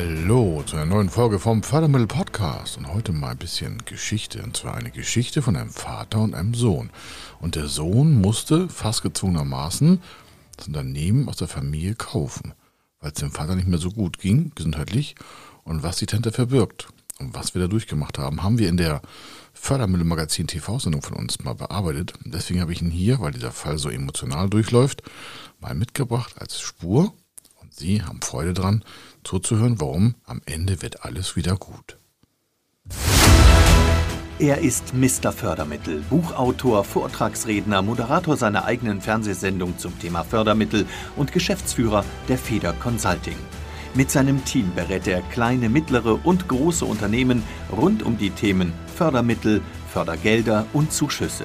Hallo zu einer neuen Folge vom Fördermittel Podcast und heute mal ein bisschen Geschichte und zwar eine Geschichte von einem Vater und einem Sohn. Und der Sohn musste fast gezwungenermaßen das Unternehmen aus der Familie kaufen, weil es dem Vater nicht mehr so gut ging, gesundheitlich und was die Tante verbirgt und was wir da durchgemacht haben, haben wir in der Fördermittelmagazin TV-Sendung von uns mal bearbeitet. Deswegen habe ich ihn hier, weil dieser Fall so emotional durchläuft, mal mitgebracht als Spur und Sie haben Freude dran, zuzuhören, warum am Ende wird alles wieder gut. Er ist Mr. Fördermittel, Buchautor, Vortragsredner, Moderator seiner eigenen Fernsehsendung zum Thema Fördermittel und Geschäftsführer der Feder Consulting. Mit seinem Team berät er kleine, mittlere und große Unternehmen rund um die Themen Fördermittel, Fördergelder und Zuschüsse.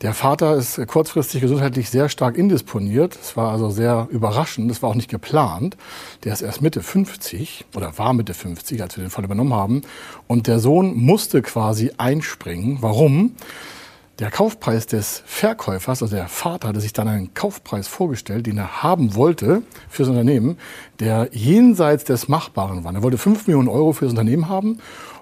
Der Vater ist kurzfristig gesundheitlich sehr stark indisponiert. Es war also sehr überraschend. Das war auch nicht geplant. Der ist erst Mitte 50 oder war Mitte 50, als wir den Fall übernommen haben. Und der Sohn musste quasi einspringen. Warum? Der Kaufpreis des Verkäufers, also der Vater, hatte sich dann einen Kaufpreis vorgestellt, den er haben wollte fürs Unternehmen, der jenseits des Machbaren war. Er wollte 5 Millionen Euro fürs Unternehmen haben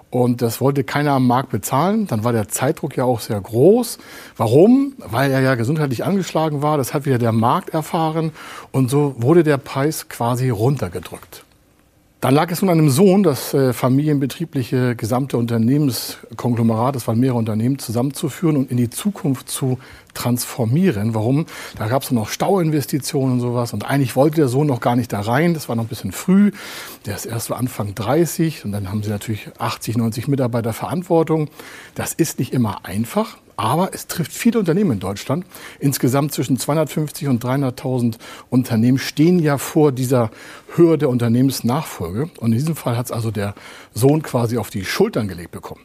und das wollte keiner am Markt bezahlen. Dann war der Zeitdruck ja auch sehr groß. Warum? Weil er ja gesundheitlich angeschlagen war. Das hat wieder der Markt erfahren. Und so wurde der Preis quasi runtergedrückt. Dann lag es nun einem Sohn, das äh, familienbetriebliche gesamte Unternehmenskonglomerat, das waren mehrere Unternehmen, zusammenzuführen und in die Zukunft zu transformieren. Warum? Da gab es noch Stauinvestitionen und sowas. Und eigentlich wollte der Sohn noch gar nicht da rein. Das war noch ein bisschen früh. Der ist erst so Anfang 30. Und dann haben sie natürlich 80, 90 Mitarbeiter Verantwortung. Das ist nicht immer einfach. Aber es trifft viele Unternehmen in Deutschland. Insgesamt zwischen 250 und 300.000 Unternehmen stehen ja vor dieser Höhe der Unternehmensnachfolge. Und in diesem Fall hat es also der Sohn quasi auf die Schultern gelegt bekommen.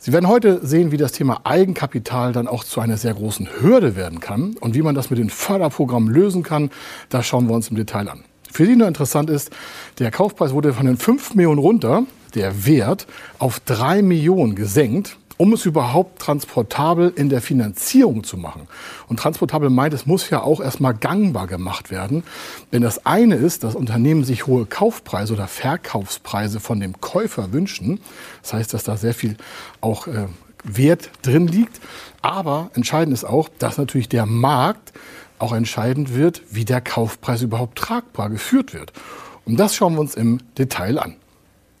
Sie werden heute sehen, wie das Thema Eigenkapital dann auch zu einer sehr großen Hürde werden kann und wie man das mit den Förderprogrammen lösen kann. Das schauen wir uns im Detail an. Für Sie nur interessant ist, der Kaufpreis wurde von den 5 Millionen runter, der Wert, auf 3 Millionen gesenkt um es überhaupt transportabel in der Finanzierung zu machen. Und transportabel meint, es muss ja auch erstmal gangbar gemacht werden. Denn das eine ist, dass Unternehmen sich hohe Kaufpreise oder Verkaufspreise von dem Käufer wünschen. Das heißt, dass da sehr viel auch äh, Wert drin liegt. Aber entscheidend ist auch, dass natürlich der Markt auch entscheidend wird, wie der Kaufpreis überhaupt tragbar geführt wird. Und das schauen wir uns im Detail an.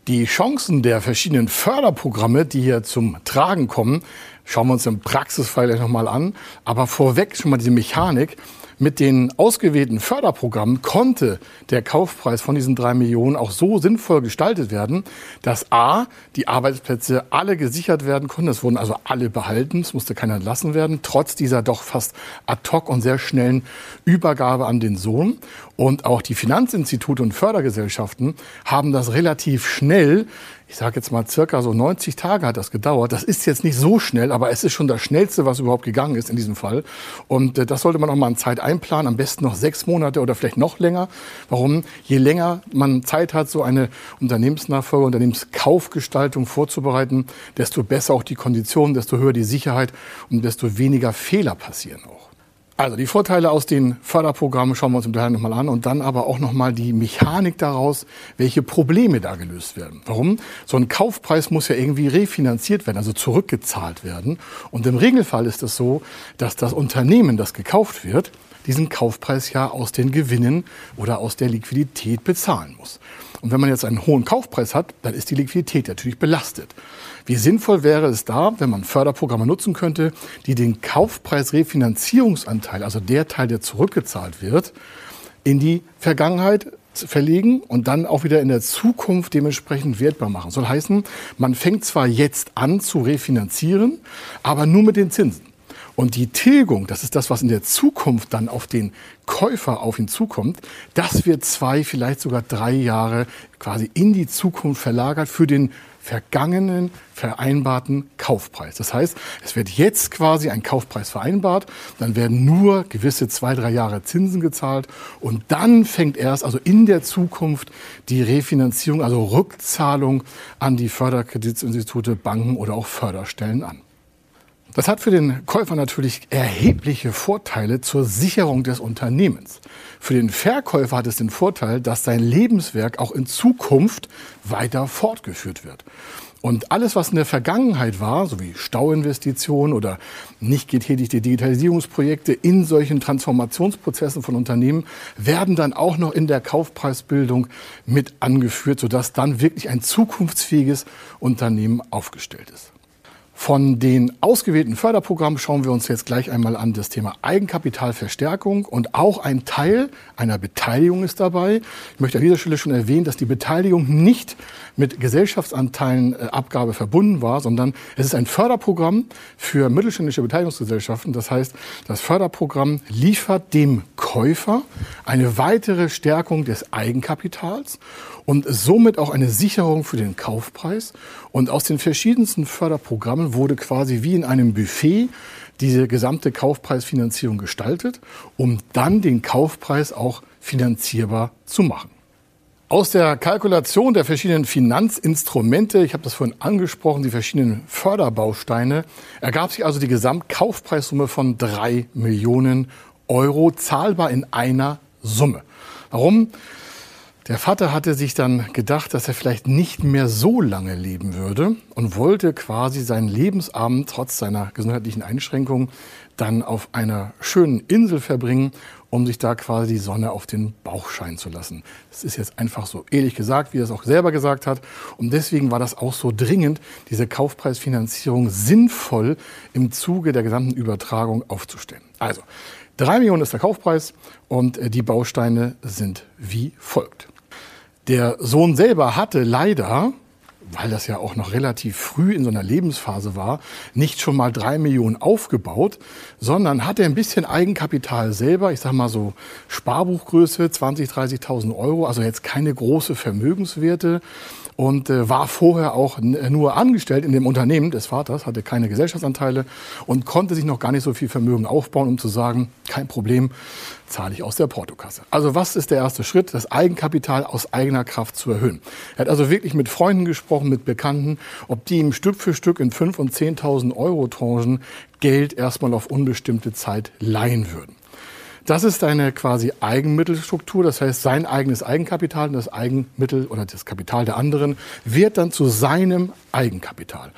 Die Chancen der verschiedenen Förderprogramme, die hier zum Tragen kommen, schauen wir uns im Praxisfall gleich nochmal an. Aber vorweg schon mal diese Mechanik. Mit den ausgewählten Förderprogrammen konnte der Kaufpreis von diesen drei Millionen auch so sinnvoll gestaltet werden, dass A, die Arbeitsplätze alle gesichert werden konnten. Es wurden also alle behalten. Es musste keiner entlassen werden, trotz dieser doch fast ad hoc und sehr schnellen Übergabe an den Sohn. Und auch die Finanzinstitute und Fördergesellschaften haben das relativ schnell ich sage jetzt mal circa so 90 Tage hat das gedauert. Das ist jetzt nicht so schnell, aber es ist schon das Schnellste, was überhaupt gegangen ist in diesem Fall. Und äh, das sollte man auch mal in Zeit einplanen, am besten noch sechs Monate oder vielleicht noch länger. Warum? Je länger man Zeit hat, so eine Unternehmensnachfolge, Unternehmenskaufgestaltung vorzubereiten, desto besser auch die Konditionen, desto höher die Sicherheit und desto weniger Fehler passieren auch. Also die Vorteile aus den Förderprogrammen schauen wir uns im Detail nochmal an und dann aber auch nochmal die Mechanik daraus, welche Probleme da gelöst werden. Warum? So ein Kaufpreis muss ja irgendwie refinanziert werden, also zurückgezahlt werden. Und im Regelfall ist es so, dass das Unternehmen, das gekauft wird, diesen Kaufpreis ja aus den Gewinnen oder aus der Liquidität bezahlen muss. Und wenn man jetzt einen hohen Kaufpreis hat, dann ist die Liquidität natürlich belastet. Wie sinnvoll wäre es da, wenn man Förderprogramme nutzen könnte, die den Kaufpreisrefinanzierungsanteil, also der Teil, der zurückgezahlt wird, in die Vergangenheit verlegen und dann auch wieder in der Zukunft dementsprechend wertbar machen. Soll heißen, man fängt zwar jetzt an zu refinanzieren, aber nur mit den Zinsen. Und die Tilgung, das ist das, was in der Zukunft dann auf den Käufer auf ihn zukommt, das wird zwei, vielleicht sogar drei Jahre quasi in die Zukunft verlagert für den vergangenen vereinbarten Kaufpreis. Das heißt, es wird jetzt quasi ein Kaufpreis vereinbart, dann werden nur gewisse zwei, drei Jahre Zinsen gezahlt und dann fängt erst, also in der Zukunft, die Refinanzierung, also Rückzahlung an die Förderkreditinstitute, Banken oder auch Förderstellen an. Das hat für den Käufer natürlich erhebliche Vorteile zur Sicherung des Unternehmens. Für den Verkäufer hat es den Vorteil, dass sein Lebenswerk auch in Zukunft weiter fortgeführt wird. Und alles, was in der Vergangenheit war, so wie Stauinvestitionen oder nicht getätigte Digitalisierungsprojekte in solchen Transformationsprozessen von Unternehmen, werden dann auch noch in der Kaufpreisbildung mit angeführt, sodass dann wirklich ein zukunftsfähiges Unternehmen aufgestellt ist. Von den ausgewählten Förderprogrammen schauen wir uns jetzt gleich einmal an das Thema Eigenkapitalverstärkung und auch ein Teil einer Beteiligung ist dabei. Ich möchte an dieser Stelle schon erwähnen, dass die Beteiligung nicht mit Gesellschaftsanteilenabgabe verbunden war, sondern es ist ein Förderprogramm für mittelständische Beteiligungsgesellschaften. Das heißt, das Förderprogramm liefert dem Käufer eine weitere Stärkung des Eigenkapitals und somit auch eine Sicherung für den Kaufpreis. Und aus den verschiedensten Förderprogrammen wurde quasi wie in einem Buffet diese gesamte Kaufpreisfinanzierung gestaltet, um dann den Kaufpreis auch finanzierbar zu machen. Aus der Kalkulation der verschiedenen Finanzinstrumente, ich habe das vorhin angesprochen, die verschiedenen Förderbausteine, ergab sich also die Gesamtkaufpreissumme von drei Millionen Euro, zahlbar in einer Summe. Warum? Der Vater hatte sich dann gedacht, dass er vielleicht nicht mehr so lange leben würde und wollte quasi seinen Lebensabend trotz seiner gesundheitlichen Einschränkungen dann auf einer schönen Insel verbringen, um sich da quasi die Sonne auf den Bauch scheinen zu lassen. Das ist jetzt einfach so ehrlich gesagt, wie er es auch selber gesagt hat. Und deswegen war das auch so dringend, diese Kaufpreisfinanzierung sinnvoll im Zuge der gesamten Übertragung aufzustellen. Also, drei Millionen ist der Kaufpreis und äh, die Bausteine sind wie folgt. Der Sohn selber hatte leider, weil das ja auch noch relativ früh in so einer Lebensphase war, nicht schon mal drei Millionen aufgebaut, sondern hatte ein bisschen Eigenkapital selber, ich sag mal so Sparbuchgröße, 20, 30.000 Euro, also jetzt keine große Vermögenswerte und äh, war vorher auch nur angestellt in dem Unternehmen des Vaters, hatte keine Gesellschaftsanteile und konnte sich noch gar nicht so viel Vermögen aufbauen, um zu sagen, kein Problem, zahle ich aus der Portokasse. Also was ist der erste Schritt? Das Eigenkapital aus eigener Kraft zu erhöhen. Er hat also wirklich mit Freunden gesprochen, mit Bekannten, ob die ihm Stück für Stück in 5.000 und 10.000 Euro Tranchen Geld erstmal auf unbestimmte Zeit leihen würden. Das ist eine quasi Eigenmittelstruktur, das heißt sein eigenes Eigenkapital und das Eigenmittel oder das Kapital der anderen wird dann zu seinem Eigenkapital.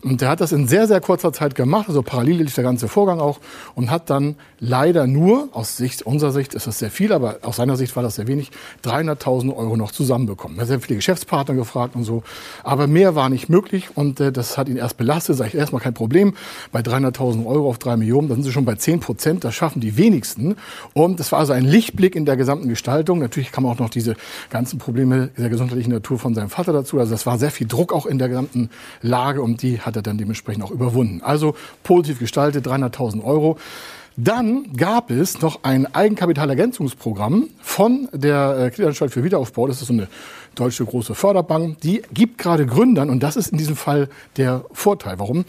Und der hat das in sehr, sehr kurzer Zeit gemacht, also parallel lief der ganze Vorgang auch und hat dann leider nur, aus Sicht, unserer Sicht ist das sehr viel, aber aus seiner Sicht war das sehr wenig, 300.000 Euro noch zusammenbekommen. Er hat sehr viele Geschäftspartner gefragt und so, aber mehr war nicht möglich und äh, das hat ihn erst belastet, sage ich erstmal kein Problem, bei 300.000 Euro auf drei Millionen, da sind sie schon bei 10 Prozent, das schaffen die wenigsten und das war also ein Lichtblick in der gesamten Gestaltung. Natürlich kam auch noch diese ganzen Probleme der gesundheitlichen Natur von seinem Vater dazu, also das war sehr viel Druck auch in der gesamten Lage und die hat er dann dementsprechend auch überwunden. Also positiv gestaltet, 300.000 Euro. Dann gab es noch ein Eigenkapitalergänzungsprogramm von der äh, Kreditanstalt für Wiederaufbau. Das ist so eine deutsche große Förderbank. Die gibt gerade Gründern, und das ist in diesem Fall der Vorteil. Warum?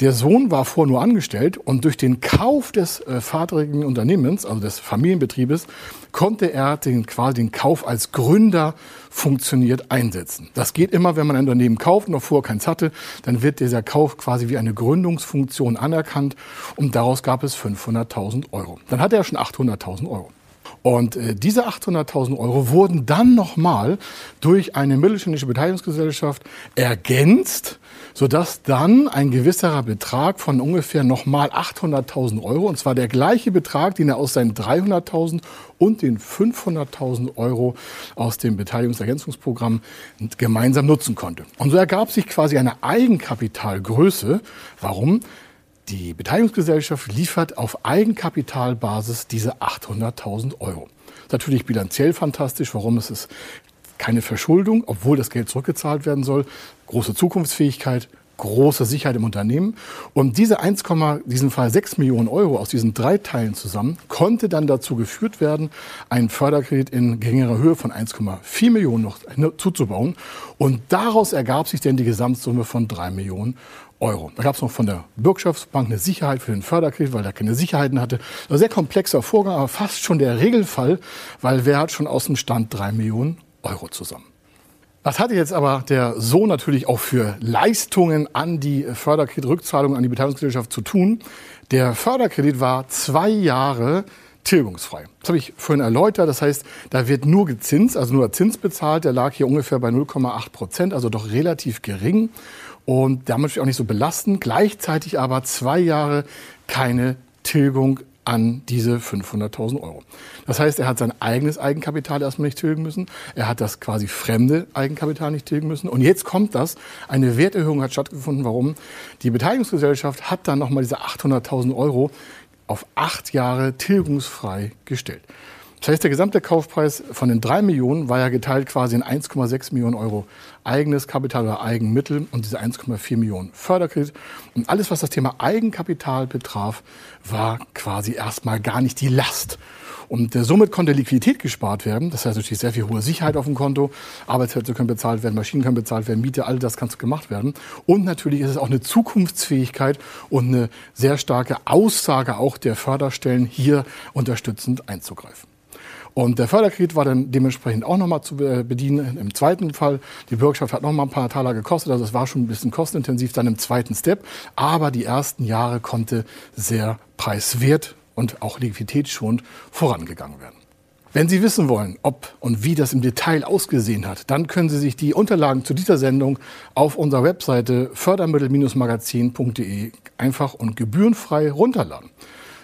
Der Sohn war vorher nur angestellt und durch den Kauf des äh, vaterigen Unternehmens, also des Familienbetriebes, konnte er den, quasi den Kauf als Gründer funktioniert einsetzen. Das geht immer, wenn man ein Unternehmen kauft und noch vorher keins hatte, dann wird dieser Kauf quasi wie eine Gründungsfunktion anerkannt und daraus gab es 500.000 Euro. Dann hatte er schon 800.000 Euro. Und äh, diese 800.000 Euro wurden dann nochmal durch eine mittelständische Beteiligungsgesellschaft ergänzt, sodass dann ein gewisserer Betrag von ungefähr nochmal 800.000 Euro, und zwar der gleiche Betrag, den er aus seinen 300.000 und den 500.000 Euro aus dem Beteiligungsergänzungsprogramm gemeinsam nutzen konnte. Und so ergab sich quasi eine Eigenkapitalgröße. Warum? Die Beteiligungsgesellschaft liefert auf Eigenkapitalbasis diese 800.000 Euro. Natürlich bilanziell fantastisch. Warum? Es ist keine Verschuldung, obwohl das Geld zurückgezahlt werden soll. Große Zukunftsfähigkeit, große Sicherheit im Unternehmen. Und diese 1, diesen Fall 6 Millionen Euro aus diesen drei Teilen zusammen konnte dann dazu geführt werden, einen Förderkredit in geringerer Höhe von 1,4 Millionen noch zuzubauen. Und daraus ergab sich dann die Gesamtsumme von 3 Millionen Euro. Da gab es noch von der Bürgschaftsbank eine Sicherheit für den Förderkredit, weil er keine Sicherheiten hatte. Ein sehr komplexer Vorgang, aber fast schon der Regelfall, weil wer hat schon aus dem Stand 3 Millionen Euro zusammen. Was hatte jetzt aber der Sohn natürlich auch für Leistungen an die Förderkreditrückzahlung an die Beteiligungsgesellschaft zu tun? Der Förderkredit war zwei Jahre tilgungsfrei. Das habe ich vorhin erläutert. Das heißt, da wird nur gezinst, also nur der Zins bezahlt. Der lag hier ungefähr bei 0,8 Prozent, also doch relativ gering und damit auch nicht so belastend. Gleichzeitig aber zwei Jahre keine Tilgung an diese 500.000 Euro. Das heißt, er hat sein eigenes Eigenkapital erstmal nicht tilgen müssen. Er hat das quasi fremde Eigenkapital nicht tilgen müssen. Und jetzt kommt das. Eine Werterhöhung hat stattgefunden. Warum? Die Beteiligungsgesellschaft hat dann nochmal diese 800.000 Euro auf acht Jahre tilgungsfrei gestellt. Das heißt, der gesamte Kaufpreis von den drei Millionen war ja geteilt quasi in 1,6 Millionen Euro eigenes Kapital oder Eigenmittel und diese 1,4 Millionen Förderkredit. Und alles, was das Thema Eigenkapital betraf, war quasi erstmal gar nicht die Last. Und äh, somit konnte Liquidität gespart werden. Das heißt natürlich sehr viel hohe Sicherheit auf dem Konto. Arbeitsplätze können bezahlt werden, Maschinen können bezahlt werden, Miete, all das kann gemacht werden. Und natürlich ist es auch eine Zukunftsfähigkeit und eine sehr starke Aussage auch der Förderstellen, hier unterstützend einzugreifen. Und der Förderkredit war dann dementsprechend auch nochmal zu bedienen. Im zweiten Fall, die Bürgschaft hat nochmal ein paar Taler gekostet, also es war schon ein bisschen kostenintensiv dann im zweiten Step. Aber die ersten Jahre konnte sehr preiswert und auch liquiditätsschonend vorangegangen werden. Wenn Sie wissen wollen, ob und wie das im Detail ausgesehen hat, dann können Sie sich die Unterlagen zu dieser Sendung auf unserer Webseite fördermittel-magazin.de einfach und gebührenfrei runterladen.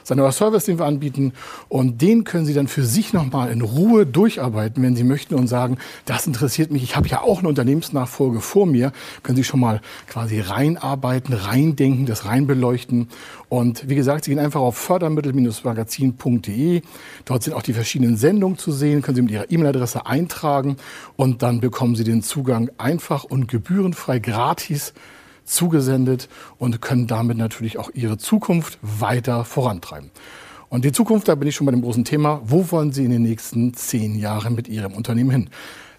Neuer Service, den wir anbieten. Und den können Sie dann für sich nochmal in Ruhe durcharbeiten, wenn Sie möchten und sagen, das interessiert mich. Ich habe ja auch eine Unternehmensnachfolge vor mir. Können Sie schon mal quasi reinarbeiten, reindenken, das reinbeleuchten. Und wie gesagt, Sie gehen einfach auf fördermittel-magazin.de. Dort sind auch die verschiedenen Sendungen zu sehen. Können Sie mit Ihrer E-Mail-Adresse eintragen und dann bekommen Sie den Zugang einfach und gebührenfrei gratis zugesendet und können damit natürlich auch ihre Zukunft weiter vorantreiben. Und die Zukunft, da bin ich schon bei dem großen Thema, wo wollen Sie in den nächsten zehn Jahren mit Ihrem Unternehmen hin?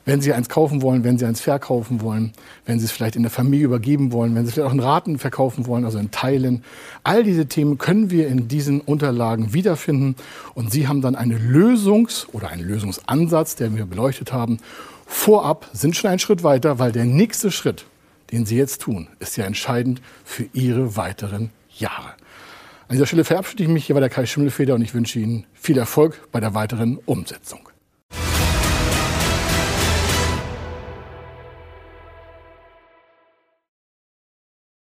Wenn Sie eins kaufen wollen, wenn Sie eins verkaufen wollen, wenn Sie es vielleicht in der Familie übergeben wollen, wenn Sie es vielleicht auch in Raten verkaufen wollen, also in Teilen. All diese Themen können wir in diesen Unterlagen wiederfinden und Sie haben dann eine Lösungs- oder einen Lösungsansatz, den wir beleuchtet haben. Vorab sind schon einen Schritt weiter, weil der nächste Schritt, den Sie jetzt tun, ist ja entscheidend für Ihre weiteren Jahre. An dieser Stelle verabschiede ich mich. Hier war der Kai Schimmelfeder und ich wünsche Ihnen viel Erfolg bei der weiteren Umsetzung.